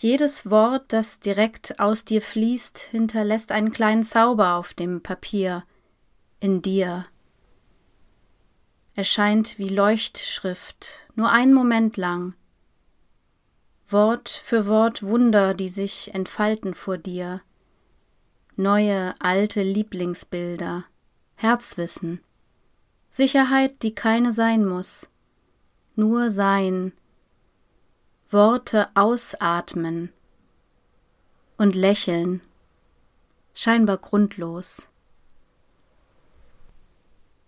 Jedes Wort, das direkt aus dir fließt, hinterlässt einen kleinen Zauber auf dem Papier, in dir. Erscheint wie Leuchtschrift, nur einen Moment lang. Wort für Wort Wunder, die sich entfalten vor dir. Neue, alte Lieblingsbilder, Herzwissen, Sicherheit, die keine sein muss nur sein, Worte ausatmen und lächeln, scheinbar grundlos.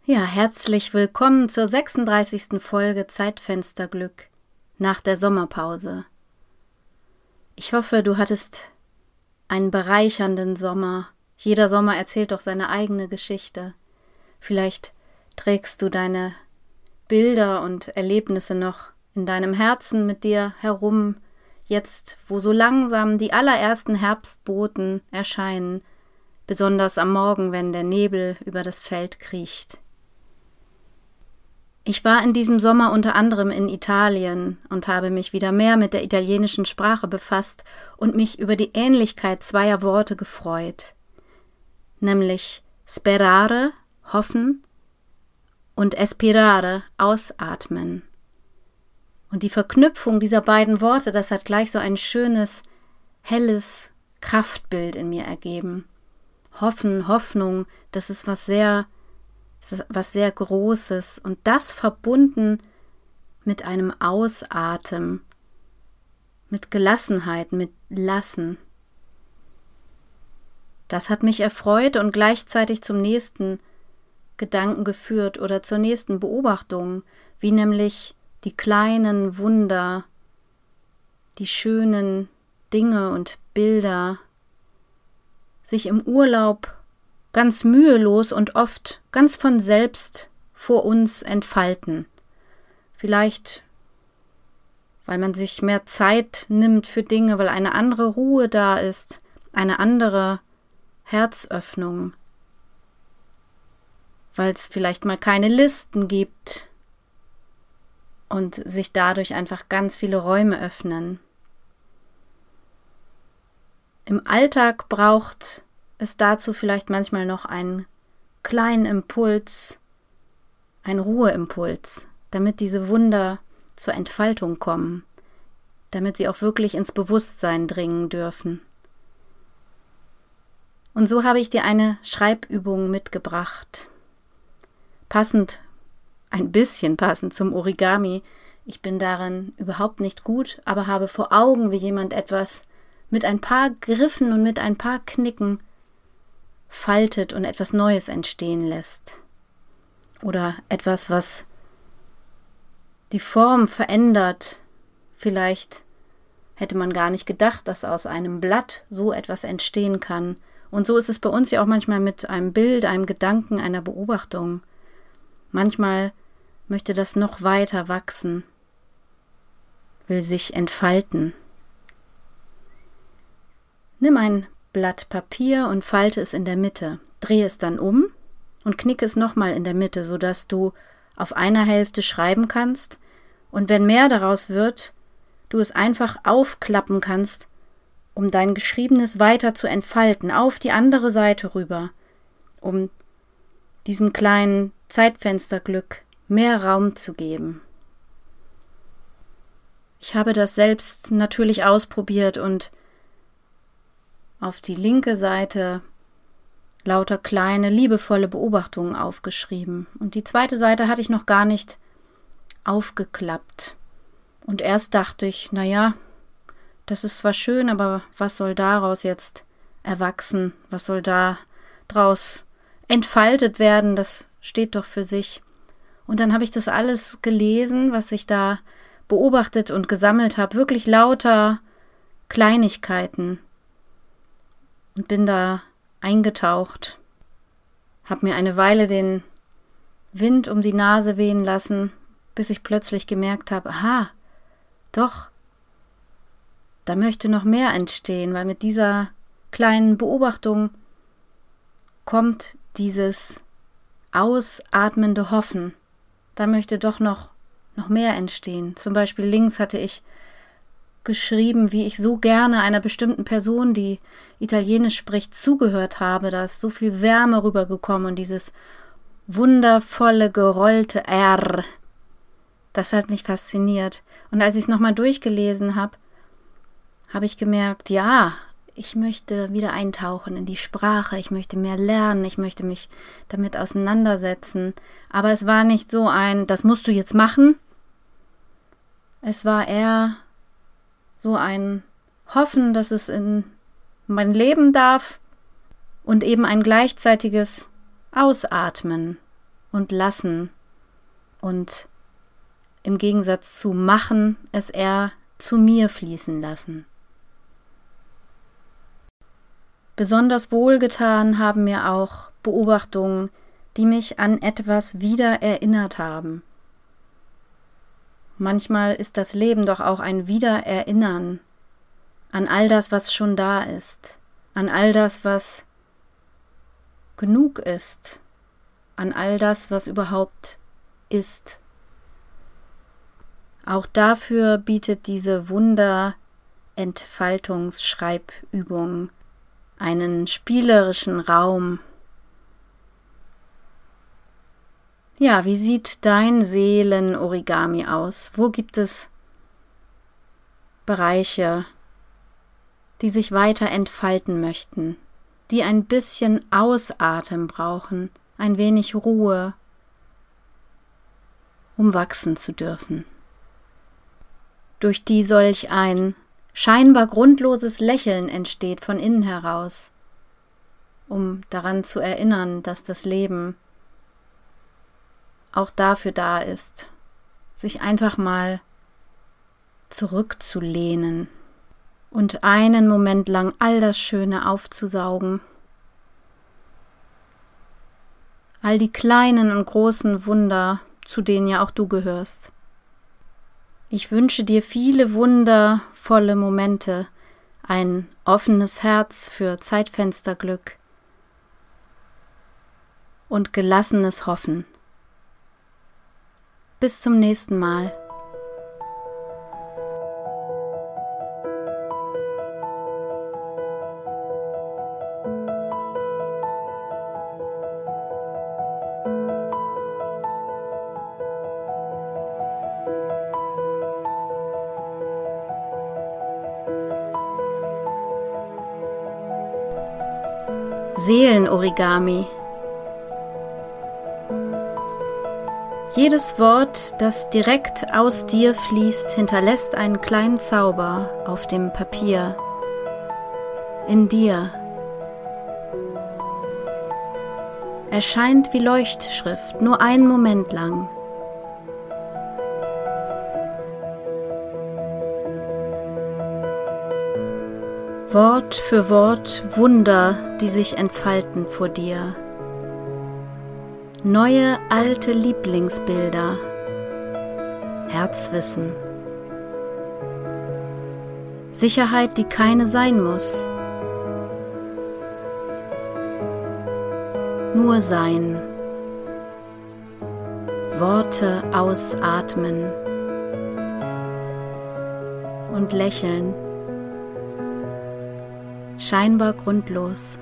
Ja, herzlich willkommen zur 36. Folge Zeitfensterglück nach der Sommerpause. Ich hoffe, du hattest einen bereichernden Sommer. Jeder Sommer erzählt doch seine eigene Geschichte. Vielleicht trägst du deine Bilder und Erlebnisse noch in deinem Herzen mit dir herum, jetzt wo so langsam die allerersten Herbstboten erscheinen, besonders am Morgen, wenn der Nebel über das Feld kriecht. Ich war in diesem Sommer unter anderem in Italien und habe mich wieder mehr mit der italienischen Sprache befasst und mich über die Ähnlichkeit zweier Worte gefreut, nämlich sperare, hoffen, und espirare, ausatmen. Und die Verknüpfung dieser beiden Worte, das hat gleich so ein schönes, helles Kraftbild in mir ergeben. Hoffen, Hoffnung, das ist was sehr, was sehr Großes und das verbunden mit einem Ausatmen, mit Gelassenheit, mit Lassen. Das hat mich erfreut und gleichzeitig zum nächsten Gedanken geführt oder zur nächsten Beobachtung, wie nämlich die kleinen Wunder, die schönen Dinge und Bilder sich im Urlaub ganz mühelos und oft ganz von selbst vor uns entfalten. Vielleicht weil man sich mehr Zeit nimmt für Dinge, weil eine andere Ruhe da ist, eine andere Herzöffnung, weil es vielleicht mal keine Listen gibt und sich dadurch einfach ganz viele Räume öffnen. Im Alltag braucht es dazu vielleicht manchmal noch einen kleinen Impuls, einen Ruheimpuls, damit diese Wunder zur Entfaltung kommen, damit sie auch wirklich ins Bewusstsein dringen dürfen. Und so habe ich dir eine Schreibübung mitgebracht passend, ein bisschen passend zum Origami. Ich bin darin überhaupt nicht gut, aber habe vor Augen, wie jemand etwas mit ein paar Griffen und mit ein paar Knicken faltet und etwas Neues entstehen lässt. Oder etwas, was die Form verändert. Vielleicht hätte man gar nicht gedacht, dass aus einem Blatt so etwas entstehen kann. Und so ist es bei uns ja auch manchmal mit einem Bild, einem Gedanken, einer Beobachtung. Manchmal möchte das noch weiter wachsen, will sich entfalten. Nimm ein Blatt Papier und falte es in der Mitte, drehe es dann um und knicke es nochmal in der Mitte, sodass du auf einer Hälfte schreiben kannst und wenn mehr daraus wird, du es einfach aufklappen kannst, um dein Geschriebenes weiter zu entfalten, auf die andere Seite rüber, um diesem kleinen Zeitfensterglück mehr Raum zu geben. Ich habe das selbst natürlich ausprobiert und auf die linke Seite lauter kleine, liebevolle Beobachtungen aufgeschrieben. Und die zweite Seite hatte ich noch gar nicht aufgeklappt. Und erst dachte ich, na ja, das ist zwar schön, aber was soll daraus jetzt erwachsen? Was soll da draus entfaltet werden? Das steht doch für sich. Und dann habe ich das alles gelesen, was ich da beobachtet und gesammelt habe, wirklich lauter Kleinigkeiten. Und bin da eingetaucht, hab mir eine Weile den Wind um die Nase wehen lassen, bis ich plötzlich gemerkt habe, aha, doch, da möchte noch mehr entstehen, weil mit dieser kleinen Beobachtung kommt dieses ausatmende Hoffen. Da möchte doch noch, noch mehr entstehen. Zum Beispiel links hatte ich geschrieben, wie ich so gerne einer bestimmten Person, die Italienisch spricht, zugehört habe. Da ist so viel Wärme rübergekommen und dieses wundervolle, gerollte R. Das hat mich fasziniert. Und als ich es nochmal durchgelesen habe, habe ich gemerkt, ja, ich möchte wieder eintauchen in die Sprache, ich möchte mehr lernen, ich möchte mich damit auseinandersetzen. Aber es war nicht so ein, das musst du jetzt machen. Es war eher so ein Hoffen, dass es in mein Leben darf und eben ein gleichzeitiges Ausatmen und Lassen und im Gegensatz zu machen es eher zu mir fließen lassen. Besonders wohlgetan haben mir auch Beobachtungen, die mich an etwas wieder erinnert haben. Manchmal ist das Leben doch auch ein Wiedererinnern an all das, was schon da ist, an all das, was genug ist, an all das, was überhaupt ist. Auch dafür bietet diese Wunder-Entfaltungsschreibübung einen spielerischen Raum. Ja, wie sieht dein Seelen-Origami aus? Wo gibt es Bereiche, die sich weiter entfalten möchten, die ein bisschen Ausatmen brauchen, ein wenig Ruhe, um wachsen zu dürfen, durch die solch ein scheinbar grundloses Lächeln entsteht von innen heraus, um daran zu erinnern, dass das Leben auch dafür da ist, sich einfach mal zurückzulehnen und einen Moment lang all das Schöne aufzusaugen. All die kleinen und großen Wunder, zu denen ja auch du gehörst. Ich wünsche dir viele wundervolle Momente, ein offenes Herz für Zeitfensterglück und gelassenes Hoffen. Bis zum nächsten Mal. Seelenorigami. Jedes Wort, das direkt aus dir fließt, hinterlässt einen kleinen Zauber auf dem Papier, in dir. Erscheint wie Leuchtschrift, nur einen Moment lang. Wort für Wort Wunder, die sich entfalten vor dir. Neue alte Lieblingsbilder. Herzwissen. Sicherheit, die keine sein muss. Nur sein. Worte ausatmen und lächeln scheinbar grundlos.